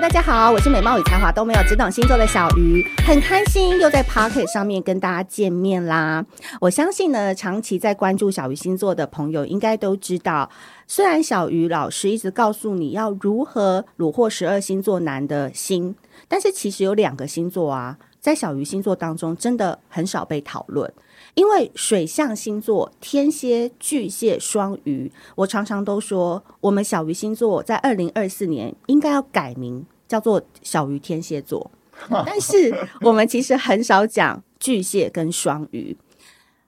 大家好，我是美貌与才华都没有，只懂星座的小鱼，很开心又在 Pocket 上面跟大家见面啦。我相信呢，长期在关注小鱼星座的朋友应该都知道，虽然小鱼老师一直告诉你要如何虏获十二星座男的心，但是其实有两个星座啊，在小鱼星座当中真的很少被讨论。因为水象星座天蝎、巨蟹、双鱼，我常常都说，我们小鱼星座在二零二四年应该要改名叫做小鱼天蝎座，但是我们其实很少讲巨蟹跟双鱼。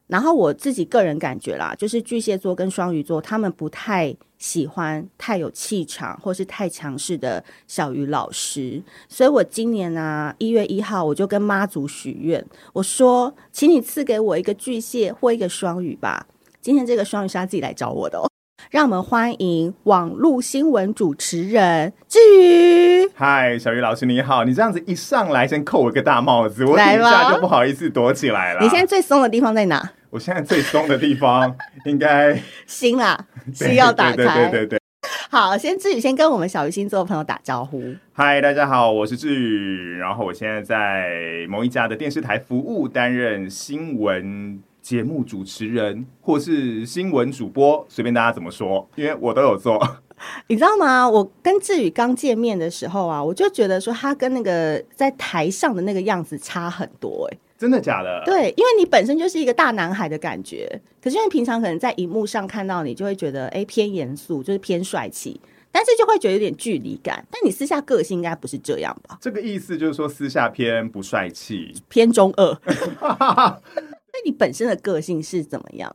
然后我自己个人感觉啦，就是巨蟹座跟双鱼座，他们不太喜欢太有气场或是太强势的小鱼老师，所以我今年啊一月一号我就跟妈祖许愿，我说，请你赐给我一个巨蟹或一个双鱼吧。今天这个双鱼是他自己来找我的哦，让我们欢迎网络新闻主持人志宇。嗨，小鱼老师你好，你这样子一上来先扣我一个大帽子，我等一下就不好意思躲起来了。你现在最松的地方在哪？我现在最松的地方 应该心啦，心要打开。对对对对对。好，先志宇先跟我们小鱼星座的朋友打招呼。嗨，大家好，我是志宇，然后我现在在某一家的电视台服务，担任新闻节目主持人或是新闻主播，随便大家怎么说，因为我都有做。你知道吗？我跟志宇刚见面的时候啊，我就觉得说他跟那个在台上的那个样子差很多，欸，哎。真的假的？对，因为你本身就是一个大男孩的感觉，可是因为平常可能在荧幕上看到你，就会觉得哎偏严肃，就是偏帅气，但是就会觉得有点距离感。但你私下个性应该不是这样吧？这个意思就是说私下偏不帅气，偏中二。那你本身的个性是怎么样？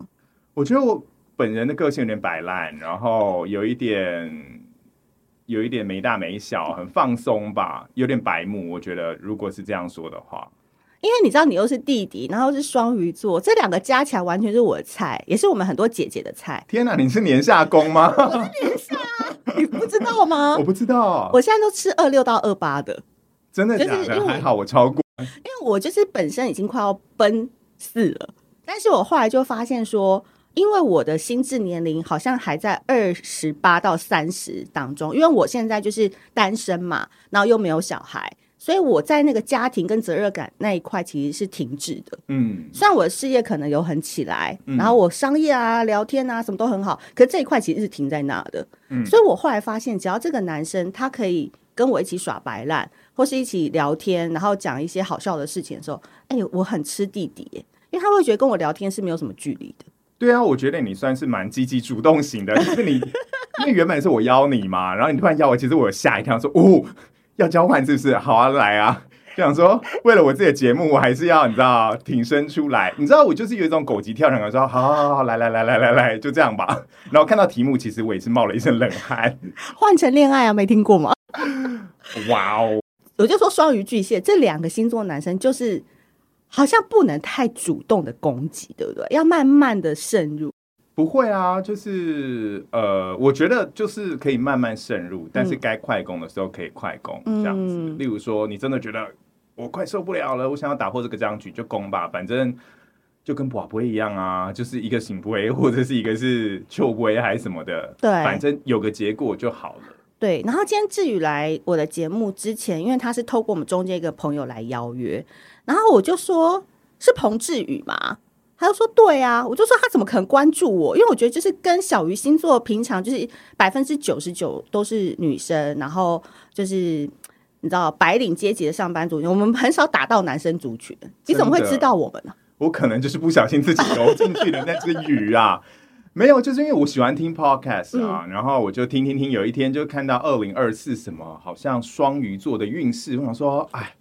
我觉得我本人的个性有点摆烂，然后有一点有一点没大没小，很放松吧，有点白目。我觉得如果是这样说的话。因为你知道你又是弟弟，然后是双鱼座，这两个加起来完全是我的菜，也是我们很多姐姐的菜。天哪，你是年下攻吗？我是年下，你不知道吗？我不知道，我现在都吃二六到二八的，真的假的？就是还好我超过，因为我就是本身已经快要奔四了，但是我后来就发现说，因为我的心智年龄好像还在二十八到三十当中，因为我现在就是单身嘛，然后又没有小孩。所以我在那个家庭跟责任感那一块其实是停滞的。嗯，虽然我的事业可能有很起来，嗯、然后我商业啊、聊天啊什么都很好，可是这一块其实是停在那的。嗯，所以我后来发现，只要这个男生他可以跟我一起耍白烂，或是一起聊天，然后讲一些好笑的事情的时候，哎，我很吃弟弟耶，因为他会觉得跟我聊天是没有什么距离的。对啊，我觉得你算是蛮积极主动型的，就是你，因为原本是我邀你嘛，然后你突然邀我，其实我有吓一跳，说哦。要交换是不是？好啊，来啊！就想说，为了我自己的节目，我还是要你知道挺身出来。你知道，我就是有一种狗急跳墙的说，好好好，来来来来来来，就这样吧。然后看到题目，其实我也是冒了一身冷汗。换成恋爱啊，没听过吗？哇哦！我就说双鱼巨蟹这两个星座男生，就是好像不能太主动的攻击，对不对？要慢慢的渗入。不会啊，就是呃，我觉得就是可以慢慢渗入，但是该快攻的时候可以快攻，嗯、这样子。例如说，你真的觉得我快受不了了，我想要打破这个僵局，就攻吧，反正就跟博杯一样啊，就是一个圣杯或者是一个是秋杯还是什么的，对，反正有个结果就好了。对，然后今天志宇来我的节目之前，因为他是透过我们中间一个朋友来邀约，然后我就说是彭志宇嘛。他就说：“对啊，我就说他怎么可能关注我？因为我觉得就是跟小鱼星座平常就是百分之九十九都是女生，然后就是你知道白领阶级的上班族，我们很少打到男生族群。你怎么会知道我们呢？我可能就是不小心自己游进去的那只鱼啊！没有，就是因为我喜欢听 podcast 啊，嗯、然后我就听听听，有一天就看到二零二四什么好像双鱼座的运势，我想说，哎。”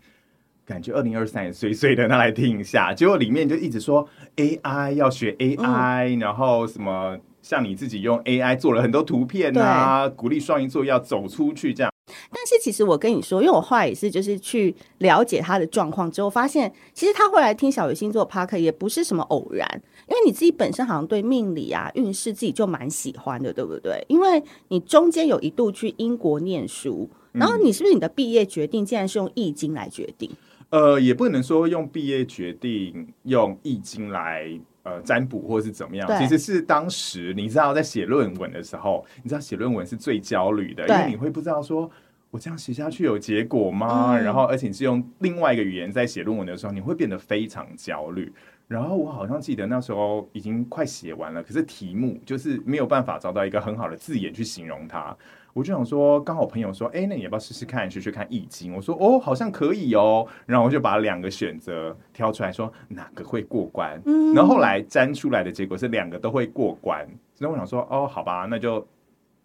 感觉二零二三也碎碎的，那来听一下。结果里面就一直说 AI 要学 AI，嗯、然后什么像你自己用 AI 做了很多图片啊，鼓励双鱼座要走出去这样。但是其实我跟你说，因为我后来也是就是去了解他的状况之后，发现其实他会来听小鱼星座 Podcast 也不是什么偶然，因为你自己本身好像对命理啊运势自己就蛮喜欢的，对不对？因为你中间有一度去英国念书，然后你是不是你的毕业决定竟然是用易经来决定？呃，也不能说用毕业决定用易经来呃占卜或是怎么样，其实是当时你知道在写论文的时候，你知道写论文是最焦虑的，因为你会不知道说我这样写下去有结果吗？嗯、然后，而且你是用另外一个语言在写论文的时候，你会变得非常焦虑。然后我好像记得那时候已经快写完了，可是题目就是没有办法找到一个很好的字眼去形容它。我就想说，刚好朋友说，哎，那你要不要试试看，学学看易经？我说，哦，好像可以哦。然后我就把两个选择挑出来说，哪个会过关？嗯、然后后来粘出来的结果是两个都会过关。所以我想说，哦，好吧，那就。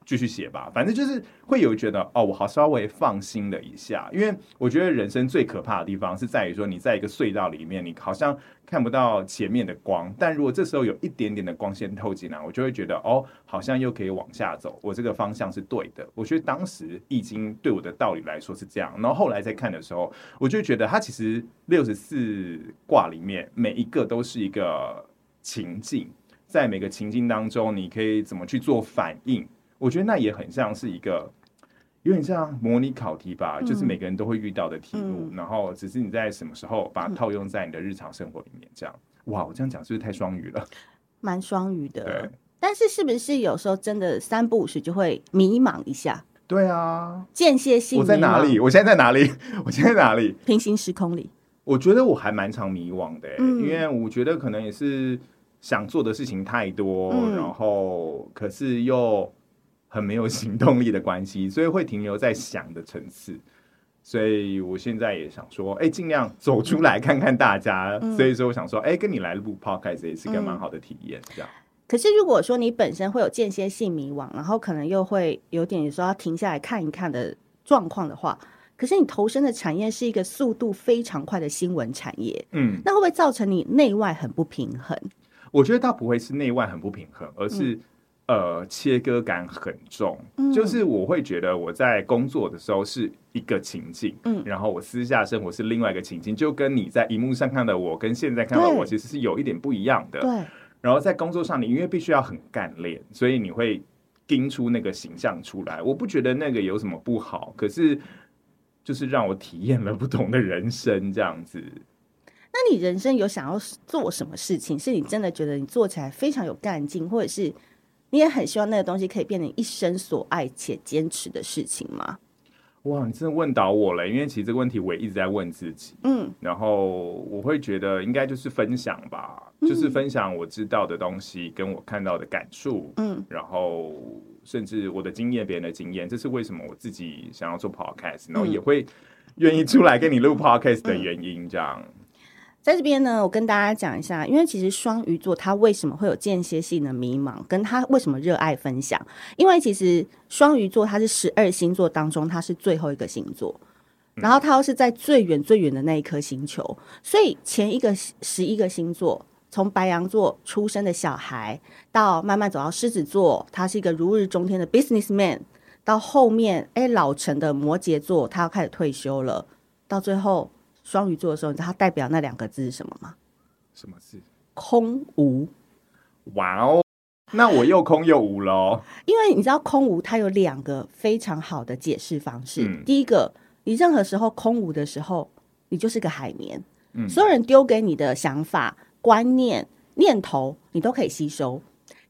继续写吧，反正就是会有觉得哦，我好稍微放心了一下，因为我觉得人生最可怕的地方是在于说，你在一个隧道里面，你好像看不到前面的光，但如果这时候有一点点的光线透进来，我就会觉得哦，好像又可以往下走，我这个方向是对的。我觉得当时易经对我的道理来说是这样，然后后来再看的时候，我就觉得它其实六十四卦里面每一个都是一个情境，在每个情境当中，你可以怎么去做反应。我觉得那也很像是一个有点像模拟考题吧，嗯、就是每个人都会遇到的题目，嗯、然后只是你在什么时候把它套用在你的日常生活里面。这样，哇，我这样讲是不是太双语了？蛮双语的，对。但是是不是有时候真的三不五时就会迷茫一下？对啊，间歇性。我在哪里？我现在在哪里？我现在在哪里？平行时空里。我觉得我还蛮常迷惘的、欸，嗯、因为我觉得可能也是想做的事情太多，嗯、然后可是又。很没有行动力的关系，所以会停留在想的层次。所以我现在也想说，哎，尽量走出来看看大家。嗯、所以说，我想说，哎，跟你来录 podcast 也是个蛮好的体验。这样。可是，如果说你本身会有间歇性迷惘，然后可能又会有点说要停下来看一看的状况的话，可是你投身的产业是一个速度非常快的新闻产业，嗯，那会不会造成你内外很不平衡？我觉得倒不会是内外很不平衡，而是、嗯。呃，切割感很重，嗯、就是我会觉得我在工作的时候是一个情境，嗯，然后我私下生活是另外一个情境，就跟你在荧幕上看到我跟现在看到我其实是有一点不一样的，对。然后在工作上，你因为必须要很干练，所以你会盯出那个形象出来。我不觉得那个有什么不好，可是就是让我体验了不同的人生这样子。那你人生有想要做什么事情？是你真的觉得你做起来非常有干劲，或者是？你也很希望那个东西可以变成一生所爱且坚持的事情吗？哇，你真的问倒我了，因为其实这个问题我也一直在问自己。嗯，然后我会觉得应该就是分享吧，嗯、就是分享我知道的东西跟我看到的感受。嗯，然后甚至我的经验、别人的经验，这是为什么我自己想要做 podcast，然后也会愿意出来跟你录 podcast 的原因，这样。在这边呢，我跟大家讲一下，因为其实双鱼座他为什么会有间歇性的迷茫，跟他为什么热爱分享。因为其实双鱼座它是十二星座当中它是最后一个星座，然后它又是在最远最远的那一颗星球，所以前一个十一个星座，从白羊座出生的小孩，到慢慢走到狮子座，他是一个如日中天的 businessman，到后面哎老成的摩羯座，他要开始退休了，到最后。双鱼座的时候，你知道它代表那两个字是什么吗？什么字？空无。哇哦，那我又空又无喽。因为你知道空无它有两个非常好的解释方式。嗯、第一个，你任何时候空无的时候，你就是个海绵。嗯、所有人丢给你的想法、观念、念头，你都可以吸收。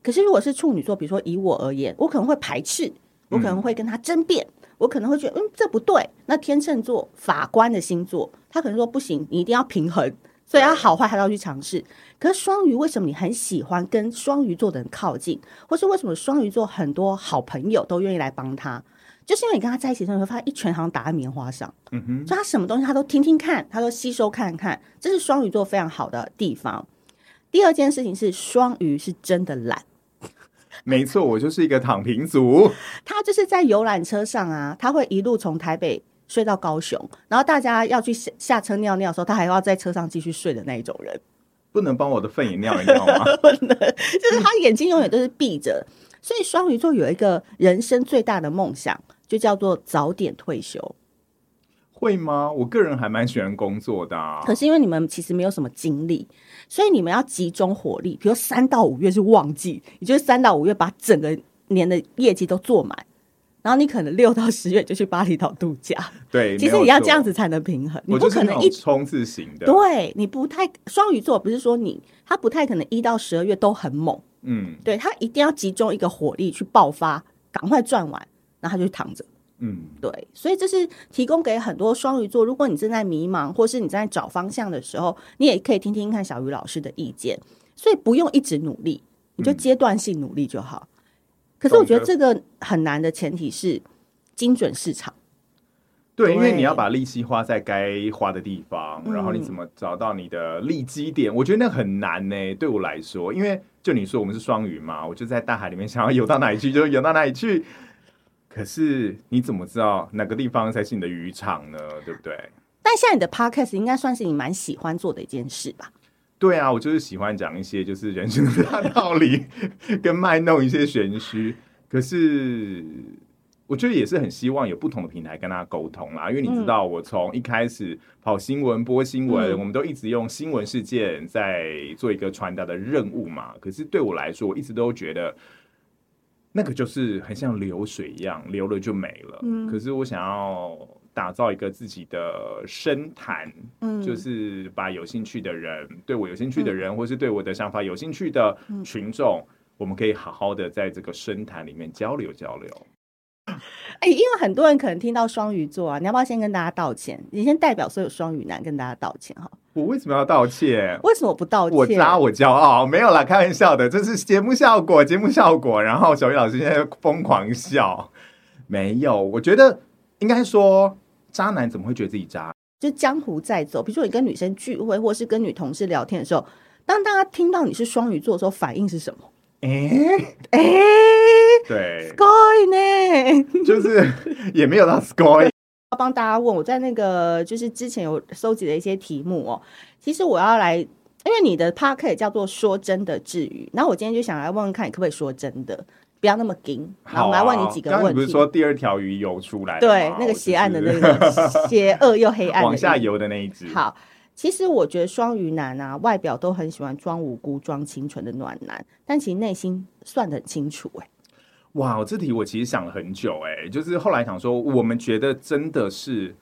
可是如果是处女座，比如说以我而言，我可能会排斥，我可能会跟他争辩。嗯我可能会觉得，嗯，这不对。那天秤座法官的星座，他可能说不行，你一定要平衡，所以他好坏还要去尝试。可是双鱼，为什么你很喜欢跟双鱼座的人靠近，或是为什么双鱼座很多好朋友都愿意来帮他？就是因为你跟他在一起的时候，你会发现一拳好像打在棉花上，嗯哼，所以他什么东西他都听听看，他都吸收看看，这是双鱼座非常好的地方。第二件事情是，双鱼是真的懒。没错，我就是一个躺平族。他就是在游览车上啊，他会一路从台北睡到高雄，然后大家要去下下车尿尿的时候，他还要在车上继续睡的那一种人。不能帮我的粪也尿一尿吗？不能，就是他眼睛永远都是闭着。所以双鱼座有一个人生最大的梦想，就叫做早点退休。会吗？我个人还蛮喜欢工作的啊。可是因为你们其实没有什么精力，所以你们要集中火力。比如三到五月是旺季，也就是三到五月把整个年的业绩都做满，然后你可能六到十月就去巴厘岛度假。对，其实你要这样子才能平衡。你不可能一冲刺型的。对，你不太双鱼座，不是说你他不太可能一到十二月都很猛。嗯，对，他一定要集中一个火力去爆发，赶快赚完，然后他就躺着。嗯，对，所以这是提供给很多双鱼座，如果你正在迷茫，或是你正在找方向的时候，你也可以听听看小鱼老师的意见。所以不用一直努力，你就阶段性努力就好。嗯、可是我觉得这个很难的前提是精准市场。对，因为你要把力气花在该花的地方，然后你怎么找到你的利基点？嗯、我觉得那很难呢。对我来说，因为就你说我们是双鱼嘛，我就在大海里面想要游到哪里去就游到哪里去。可是你怎么知道哪个地方才是你的渔场呢？对不对？但现在你的 podcast 应该算是你蛮喜欢做的一件事吧？对啊，我就是喜欢讲一些就是人生的大道理，跟卖弄一些玄虚。可是。我觉得也是很希望有不同的平台跟大家沟通啦，因为你知道，我从一开始跑新闻、播新闻，嗯、我们都一直用新闻事件在做一个传达的任务嘛。可是对我来说，我一直都觉得那个就是很像流水一样，流了就没了。嗯、可是我想要打造一个自己的深谈，嗯、就是把有兴趣的人、对我有兴趣的人，嗯、或是对我的想法有兴趣的群众，嗯、我们可以好好的在这个深谈里面交流交流。哎、欸，因为很多人可能听到双鱼座啊，你要不要先跟大家道歉？你先代表所有双鱼男跟大家道歉哈。我为什么要道歉？为什么不道歉？我渣，我骄傲，没有啦，开玩笑的，这是节目效果，节目效果。然后小鱼老师现在疯狂笑，没有。我觉得应该说，渣男怎么会觉得自己渣？就江湖在走，比如说你跟女生聚会，或是跟女同事聊天的时候，当大家听到你是双鱼座的时候，反应是什么？哎哎？就是 也没有到 score。要帮大家问，我在那个就是之前有收集的一些题目哦。其实我要来，因为你的 podcast 叫做说真的治愈，然后我今天就想来问问看，你可不可以说真的，不要那么硬。好，我们来问你几个问题。刚刚不是说第二条鱼游出来？对，那个邪 暗的那个邪恶又黑暗，往下游的那一只。好。其实我觉得双鱼男啊，外表都很喜欢装无辜、装清纯的暖男，但其实内心算得很清楚哎、欸。哇，这题我其实想了很久哎、欸，就是后来想说，我们觉得真的是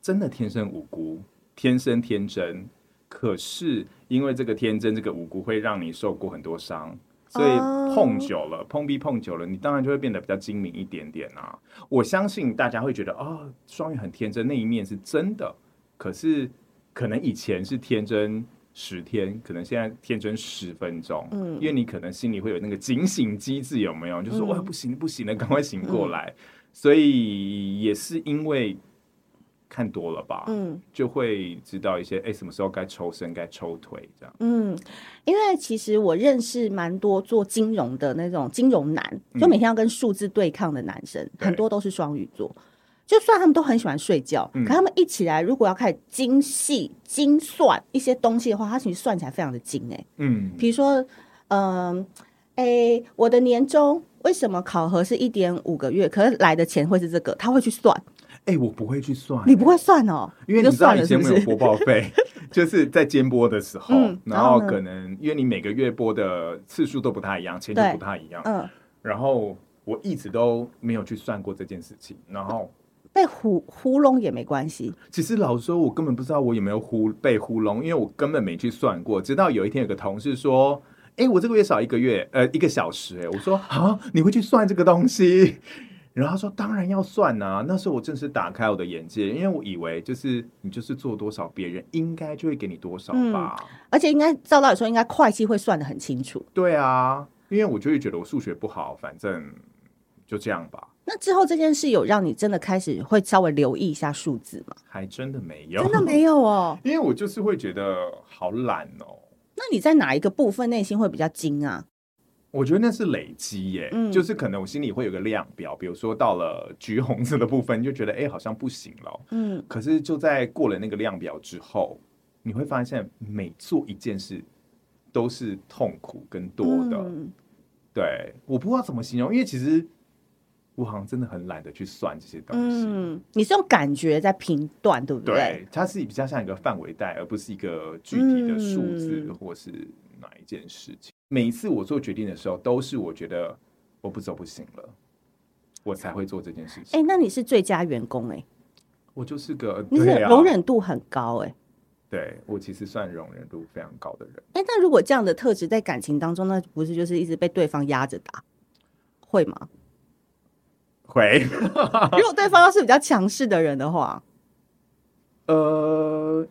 真的天生无辜、天生天真，可是因为这个天真、这个无辜会让你受过很多伤，所以碰久了、碰壁碰久了，你当然就会变得比较精明一点点啊。我相信大家会觉得啊、哦，双鱼很天真那一面是真的，可是。可能以前是天真十天，可能现在天真十分钟。嗯，因为你可能心里会有那个警醒机制，有没有？就是说，哇，不行，不行了，赶快醒过来。嗯、所以也是因为看多了吧，嗯，就会知道一些，哎，什么时候该抽身，该抽腿这样。嗯，因为其实我认识蛮多做金融的那种金融男，就每天要跟数字对抗的男生，嗯、很多都是双鱼座。就算他们都很喜欢睡觉，嗯、可他们一起来，如果要开始精细精算一些东西的话，他其实算起来非常的精哎、欸。嗯，比如说，嗯、呃，哎，我的年终为什么考核是一点五个月，可是来的钱会是这个？他会去算。哎，我不会去算、欸，你不会算哦，因为你知道以前没有播报费，就是在监播的时候，嗯、然后可能因为你每个月播的次数都不太一样，钱就不太一样。嗯，然后我一直都没有去算过这件事情，然后。被糊糊弄也没关系。其实老实说，我根本不知道我有没有糊被糊弄，因为我根本没去算过。直到有一天，有个同事说：“哎、欸，我这个月少一个月，呃，一个小时。”哎，我说：“啊，你会去算这个东西？” 然后他说：“当然要算啊。”那时候我正式打开我的眼界，因为我以为就是你就是做多少，别人应该就会给你多少吧。嗯、而且应该照道理说，应该会计会算的很清楚。对啊，因为我就会觉得我数学不好，反正就这样吧。那之后这件事有让你真的开始会稍微留意一下数字吗？还真的没有，真的没有哦。因为我就是会觉得好懒哦。那你在哪一个部分内心会比较惊啊？我觉得那是累积耶，嗯、就是可能我心里会有个量表，比如说到了橘红色的部分，就觉得哎，好像不行了。嗯，可是就在过了那个量表之后，你会发现每做一件事都是痛苦跟多的。嗯、对，我不知道怎么形容，因为其实。我好像真的很懒得去算这些东西。嗯，你是用感觉在评断，对不对？对，它是比较像一个范围带，而不是一个具体的数字，嗯、或是哪一件事情。每一次我做决定的时候，都是我觉得我不走不行了，我才会做这件事情。哎、欸，那你是最佳员工哎、欸，我就是个，你是容忍度很高哎、欸。对，我其实算容忍度非常高的人。哎、欸，那如果这样的特质在感情当中，那不是就是一直被对方压着打，会吗？会。如果对方要是比较强势的人的话，呃，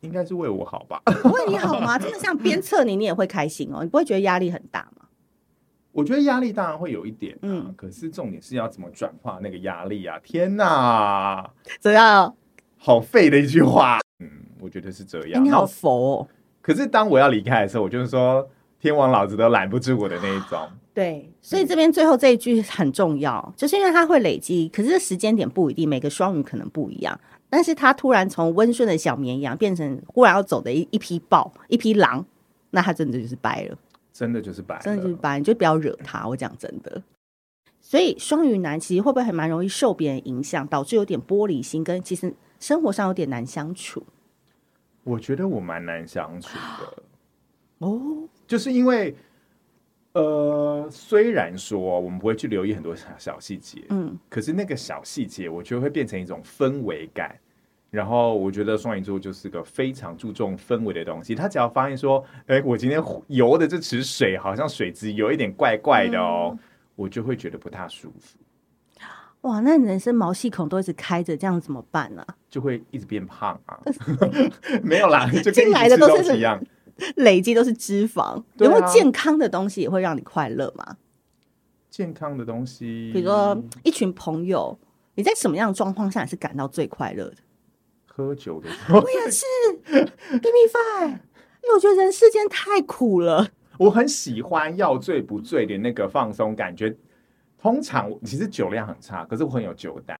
应该是为我好吧？为你好吗？真的像鞭策你，你也会开心哦，你不会觉得压力很大吗？我觉得压力当然会有一点，嗯，可是重点是要怎么转化那个压力啊！天哪，怎样？好废的一句话。嗯，我觉得是这样。欸、你好佛哦。可是当我要离开的时候，我就是说天王老子都拦不住我的那一种。对，所以这边最后这一句很重要，嗯、就是因为它会累积，可是时间点不一定，每个双鱼可能不一样。但是他突然从温顺的小绵羊变成忽然要走的一一匹豹、一匹狼，那他真的就是掰了。真的就是掰，真的就是掰，你就不要惹他。我讲真的，所以双鱼男其实会不会还蛮容易受别人影响，导致有点玻璃心，跟其实生活上有点难相处。我觉得我蛮难相处的哦，就是因为呃，虽然说我们不会去留意很多小小细节，嗯，可是那个小细节，我觉得会变成一种氛围感。然后我觉得双鱼座就是个非常注重氛围的东西。他只要发现说，哎，我今天游的这池水好像水质有一点怪怪的哦，嗯、我就会觉得不太舒服。哇，那人生毛细孔都一直开着，这样怎么办呢、啊？就会一直变胖啊？没有啦，就跟来的都是一样，累积都是脂肪。啊、有没有健康的东西也会让你快乐吗？健康的东西，比如说一群朋友，你在什么样的状况下是感到最快乐的？喝酒的时候，我也是。Give me five，因为我觉得人世间太苦了。我很喜欢要醉不醉的那个放松感觉。通常其实酒量很差，可是我很有酒胆。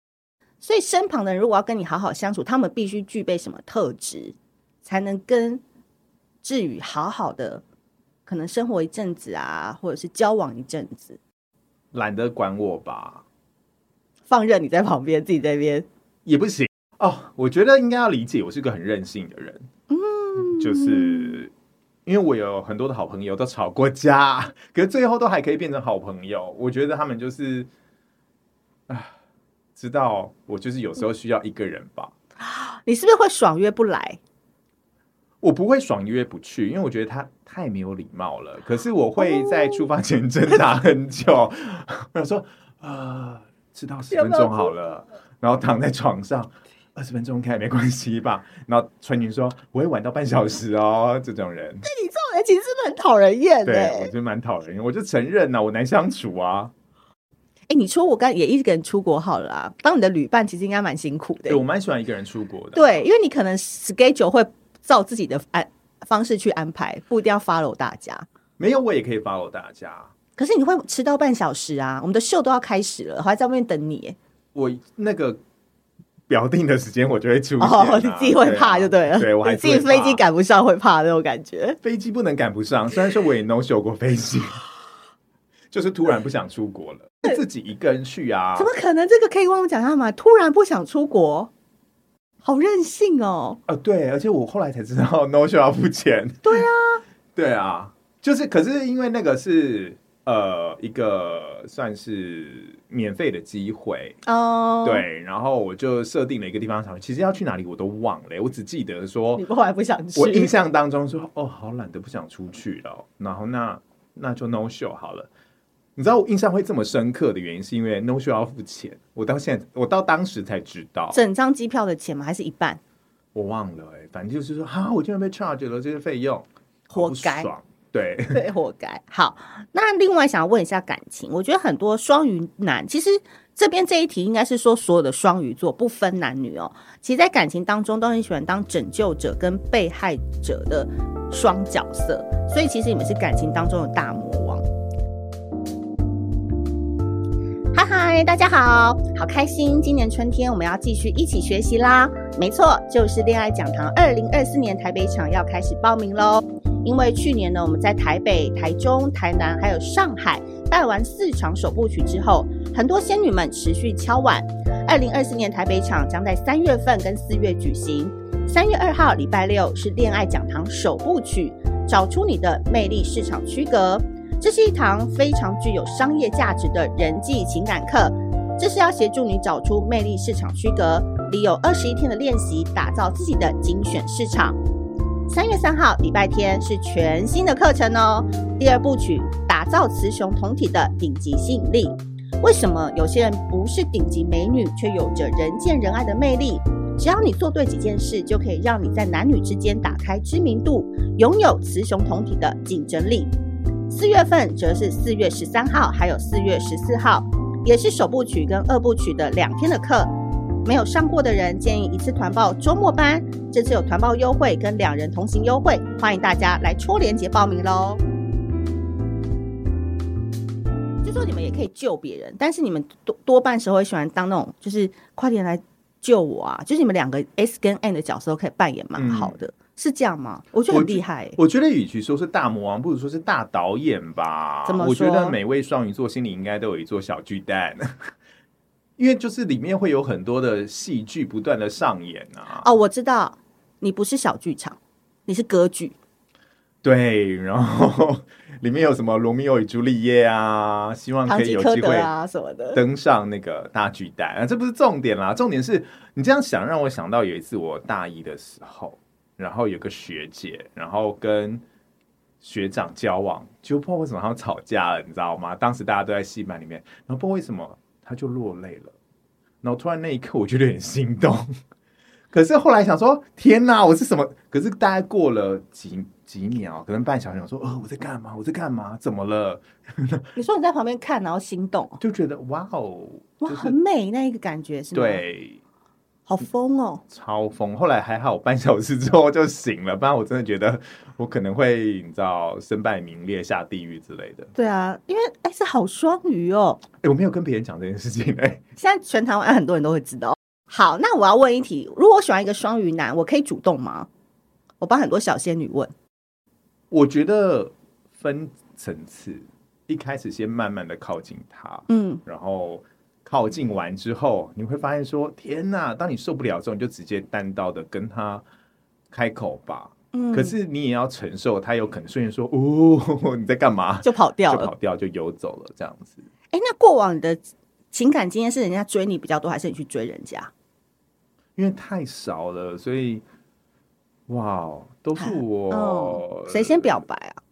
所以身旁的人如果要跟你好好相处，他们必须具备什么特质，才能跟志宇好好的可能生活一阵子啊，或者是交往一阵子？懒得管我吧，放任你在旁边，自己在那边也不行。哦，我觉得应该要理解，我是个很任性的人。嗯，就是因为我有很多的好朋友都吵过架，可是最后都还可以变成好朋友。我觉得他们就是，啊，知道我就是有时候需要一个人吧。你是不是会爽约不来？我不会爽约不去，因为我觉得他太没有礼貌了。可是我会在出发前挣扎很久，哦、我想说，啊，迟到十分钟好了，然后躺在床上。二十分钟开没关系吧？然后春云说我会晚到半小时哦，这种人。对，你这种人其实很讨人厌？对，我觉得蛮讨人厌。我就承认呐，我难相处啊。哎，你说我刚也一个人出国好了啦，当你的旅伴其实应该蛮辛苦的。对，我蛮喜欢一个人出国的。对，因为你可能 schedule 会照自己的安方式去安排，不一定要 follow 大家。没有，我也可以 follow 大家。可是你会迟到半小时啊！我们的秀都要开始了，我还在外面等你。我那个。表定的时间我就会出现，啊哦，你自己会怕就对了。对，我还自己飞机赶不上会怕那种感觉。飞机不能赶不上，虽然说我也 no show 过飞机，就是突然不想出国了，自己一个人去啊？怎么可能？这个可以跟我讲一下吗？突然不想出国，好任性哦！啊，对，而且我后来才知道 no show 要付钱。对啊，对啊，就是，可是因为那个是。呃，一个算是免费的机会哦，oh. 对，然后我就设定了一个地方，想其实要去哪里我都忘了，我只记得说，你后来不想去，我印象当中说，哦，好懒得不想出去了，然后那那就 no show 好了。你知道我印象会这么深刻的原因，是因为 no show 要付钱，我到现在我到当时才知道，整张机票的钱吗？还是一半？我忘了哎、欸，反正就是说，哈，我竟然被 charge 了这些费用，活该。对 对，活该。好，那另外想要问一下感情，我觉得很多双鱼男，其实这边这一题应该是说所有的双鱼座不分男女哦，其实，在感情当中都很喜欢当拯救者跟被害者的双角色，所以其实你们是感情当中的大魔王。大家好，好开心！今年春天我们要继续一起学习啦，没错，就是恋爱讲堂二零二四年台北场要开始报名喽。因为去年呢，我们在台北、台中、台南还有上海办完四场首部曲之后，很多仙女们持续敲碗。二零二四年台北场将在三月份跟四月举行。三月二号礼拜六是恋爱讲堂首部曲，找出你的魅力市场区隔。这是一堂非常具有商业价值的人际情感课，这是要协助你找出魅力市场区隔，里有二十一天的练习，打造自己的精选市场。三月三号礼拜天是全新的课程哦。第二部曲，打造雌雄同体的顶级吸引力。为什么有些人不是顶级美女，却有着人见人爱的魅力？只要你做对几件事，就可以让你在男女之间打开知名度，拥有雌雄同体的竞争力。四月份则是四月十三号，还有四月十四号，也是首部曲跟二部曲的两天的课。没有上过的人，建议一次团报周末班。这次有团报优惠跟两人同行优惠，欢迎大家来戳链接报名喽。就说你们也可以救别人，但是你们多多半时候会喜欢当那种，就是快点来救我啊！就是你们两个 S 跟 N 的角色都可以扮演蛮好的，嗯、是这样吗？我觉得很厉害、欸。我觉得与其说是大魔王，不如说是大导演吧。怎么说？我觉得每位双鱼座心里应该都有一座小巨蛋。因为就是里面会有很多的戏剧不断的上演啊！哦，我知道，你不是小剧场，你是歌剧。对，然后里面有什么罗密欧与朱丽叶啊，希望可以有机会啊什么的登上那个大巨蛋啊，这不是重点啦，重点是你这样想让我想到有一次我大一的时候，然后有个学姐，然后跟学长交往，就不知道为什么他们吵架了，你知道吗？当时大家都在戏班里面，然后不知道为什么。他就落泪了，然后突然那一刻，我觉得有点心动。可是后来想说，天哪，我是什么？可是大概过了几几秒，可能半小时，我说，呃，我在干嘛？我在干嘛？怎么了？你说你在旁边看，然后心动，就觉得哇哦，哇，很美那一个感觉是吗？对。好疯哦，超疯！后来还好，半小时之后就醒了，不然我真的觉得我可能会你知道身败名裂、下地狱之类的。对啊，因为哎，是好双鱼哦。哎，我没有跟别人讲这件事情哎。现在全台湾很多人都会知道。好，那我要问一题：如果我喜欢一个双鱼男，我可以主动吗？我帮很多小仙女问。我觉得分层次，一开始先慢慢的靠近他，嗯，然后。靠近完之后，你会发现说：“天哪！”当你受不了之后，你就直接单刀的跟他开口吧。嗯，可是你也要承受，他有可能瞬间说：“哦，你在干嘛？”就跑掉了，就跑掉，就游走了，这样子。哎，那过往的情感经验是人家追你比较多，还是你去追人家？因为太少了，所以哇，都是我。哦，谁先表白啊？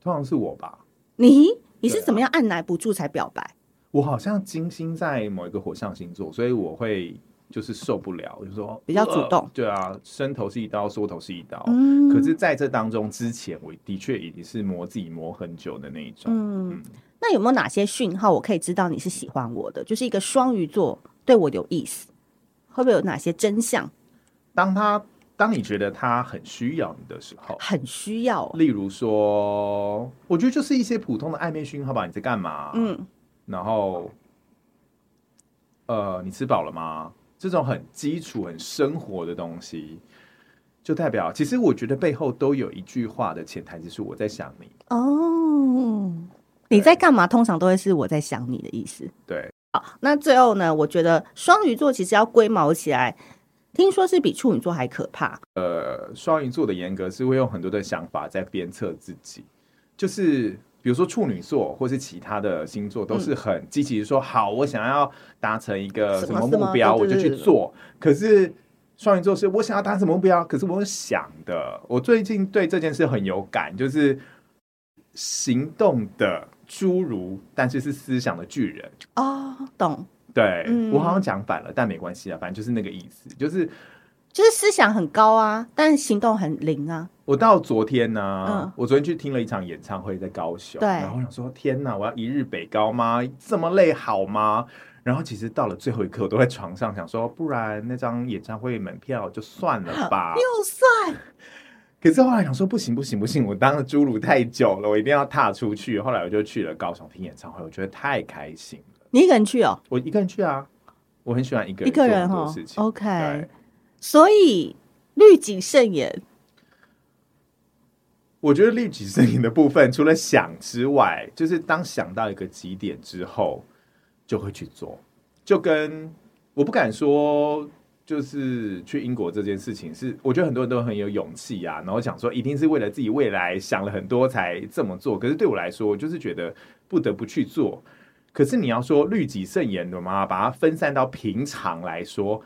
通常是我吧。你你是怎么样按捺不住才表白？我好像金星在某一个火象星座，所以我会就是受不了，就是说比较主动。呃、对啊，伸头是一刀，缩头是一刀。嗯，可是在这当中之前，我的确已经是磨自己磨很久的那一种。嗯，嗯，那有没有哪些讯号我可以知道你是喜欢我的？就是一个双鱼座对我有意思，会不会有哪些真相？当他当你觉得他很需要你的时候，很需要。例如说，我觉得就是一些普通的暧昧讯号吧。你在干嘛？嗯。然后，呃，你吃饱了吗？这种很基础、很生活的东西，就代表其实我觉得背后都有一句话的潜台词是我在想你。哦，你在干嘛？通常都会是我在想你的意思。对，好，那最后呢？我觉得双鱼座其实要龟毛起来，听说是比处女座还可怕。呃，双鱼座的严格是会用很多的想法在鞭策自己，就是。比如说处女座或是其他的星座都是很积极的说，好，我想要达成一个什么目标，我就去做。可是双鱼座是我想要达成什么目标，可是我想的，我最近对这件事很有感，就是行动的侏儒，但是是思想的巨人。哦，懂。对，我好像讲反了，但没关系啊，反正就是那个意思，就是。就是思想很高啊，但行动很零啊。我到昨天呢、啊，嗯、我昨天去听了一场演唱会，在高雄。对，然后我想说，天哪，我要一日北高吗？这么累好吗？然后其实到了最后一刻，我都在床上想说，不然那张演唱会门票就算了吧。又算。可是后来想说，不行不行不行，我当了侏儒太久了，我一定要踏出去。后来我就去了高雄听演唱会，我觉得太开心了。你一个人去哦？我一个人去啊，我很喜欢一个人一个人做事情。OK。所以律己慎言，我觉得律己慎言的部分，除了想之外，就是当想到一个极点之后，就会去做。就跟我不敢说，就是去英国这件事情，是我觉得很多人都很有勇气啊，然后想说一定是为了自己未来想了很多才这么做。可是对我来说，我就是觉得不得不去做。可是你要说律己慎言的嘛，把它分散到平常来说。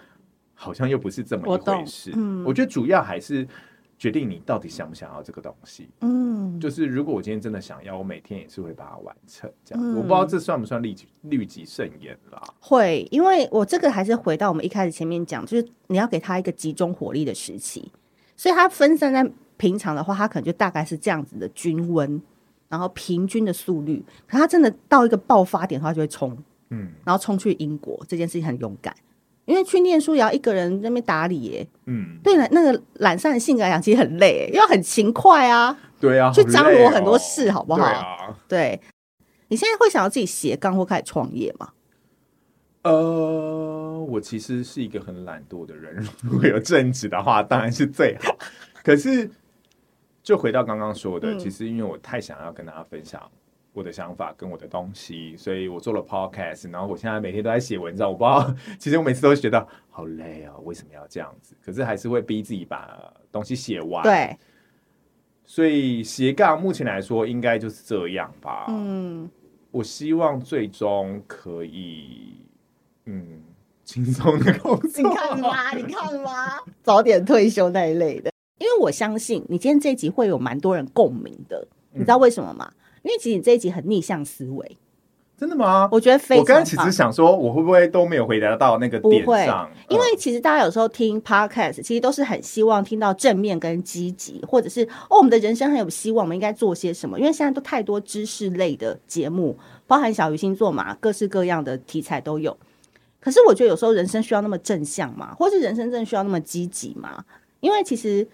好像又不是这么一回事。我，嗯、我觉得主要还是决定你到底想不想要这个东西。嗯，就是如果我今天真的想要，我每天也是会把它完成。这样，嗯、我不知道这算不算律己律己慎言啦。会，因为我这个还是回到我们一开始前面讲，就是你要给他一个集中火力的时期，所以他分散在平常的话，他可能就大概是这样子的均温，然后平均的速率。可他真的到一个爆发点的话，就会冲，嗯，然后冲去英国这件事情很勇敢。因为去念书也要一个人在那边打理耶，嗯，对了，那个懒散的性格来讲，其实很累，因为很勤快啊，对啊，去张罗很多事，好不好？对啊，对，你现在会想要自己斜杠或开始创业吗？呃，我其实是一个很懒惰的人，如果有正职的话，当然是最好。可是，就回到刚刚说的，嗯，其实因为我太想要跟大家分享。我的想法跟我的东西，所以我做了 podcast，然后我现在每天都在写文章。我不知道，其实我每次都会觉得好累啊，为什么要这样子？可是还是会逼自己把东西写完。对，所以斜杠目前来说应该就是这样吧。嗯，我希望最终可以，嗯，轻松的工作。你看吗？你看吗？早点退休那一类的。因为我相信你今天这一集会有蛮多人共鸣的。你知道为什么吗？嗯因为其实你这一集很逆向思维，真的吗？我觉得非常。我刚刚其实想说，我会不会都没有回答到那个点上？因为其实大家有时候听 podcast，其实都是很希望听到正面跟积极，或者是哦，我们的人生很有希望，我们应该做些什么？因为现在都太多知识类的节目，包含小鱼星座嘛，各式各样的题材都有。可是我觉得有时候人生需要那么正向嘛，或是人生真的需要那么积极嘛？因为其实。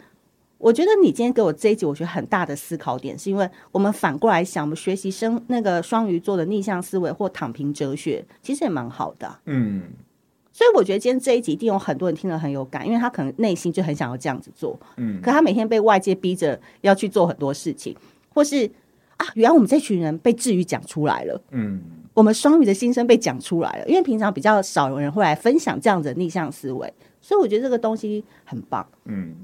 我觉得你今天给我这一集，我觉得很大的思考点，是因为我们反过来想，我们学习生那个双鱼座的逆向思维或躺平哲学，其实也蛮好的。嗯，所以我觉得今天这一集一定有很多人听了很有感，因为他可能内心就很想要这样子做。嗯，可他每天被外界逼着要去做很多事情，或是啊，原来我们这群人被至于讲出来了。嗯，我们双鱼的心声被讲出来了，因为平常比较少有人会来分享这样子的逆向思维，所以我觉得这个东西很棒。嗯。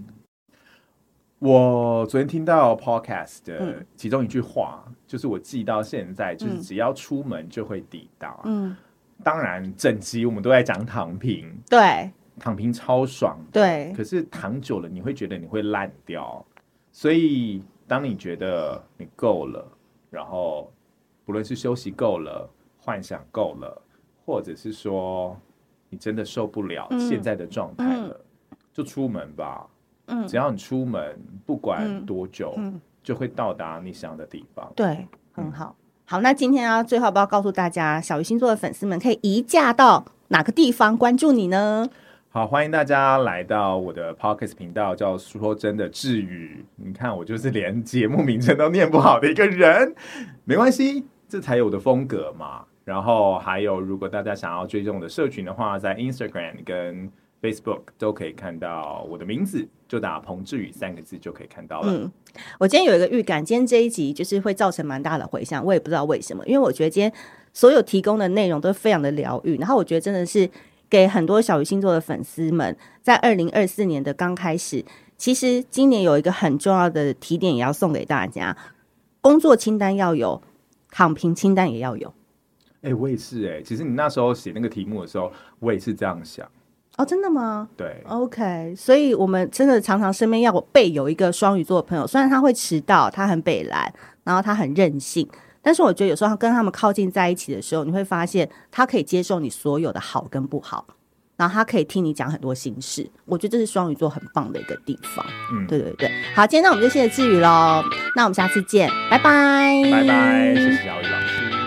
我昨天听到 podcast 的其中一句话，嗯、就是我记到现在，就是只要出门就会抵达。嗯，当然整集我们都在讲躺平，对，躺平超爽，对。可是躺久了，你会觉得你会烂掉。所以当你觉得你够了，然后不论是休息够了、幻想够了，或者是说你真的受不了现在的状态了，嗯、就出门吧。嗯，只要你出门，不管多久，就会到达你想要的地方。对，很好。好，那今天啊，最后要不要告诉大家，小鱼星座的粉丝们可以移驾到哪个地方关注你呢？好，欢迎大家来到我的 Podcast 频道，叫说真的治愈。你看，我就是连节目名称都念不好的一个人，没关系，这才有我的风格嘛。然后还有，如果大家想要追踪我的社群的话，在 Instagram 跟 Facebook 都可以看到我的名字，就打彭志宇三个字就可以看到了。嗯，我今天有一个预感，今天这一集就是会造成蛮大的回响，我也不知道为什么，因为我觉得今天所有提供的内容都非常的疗愈，然后我觉得真的是给很多小鱼星座的粉丝们，在二零二四年的刚开始，其实今年有一个很重要的提点也要送给大家：工作清单要有，躺平清单也要有。哎、欸，我也是哎、欸，其实你那时候写那个题目的时候，我也是这样想。哦，真的吗？对，OK，所以我们真的常常身边要我备有一个双鱼座的朋友，虽然他会迟到，他很北烂，然后他很任性，但是我觉得有时候跟他们靠近在一起的时候，你会发现他可以接受你所有的好跟不好，然后他可以听你讲很多心事，我觉得这是双鱼座很棒的一个地方。嗯，对对对，好，今天那我们就谢谢志宇喽，那我们下次见，拜拜，拜拜，谢谢。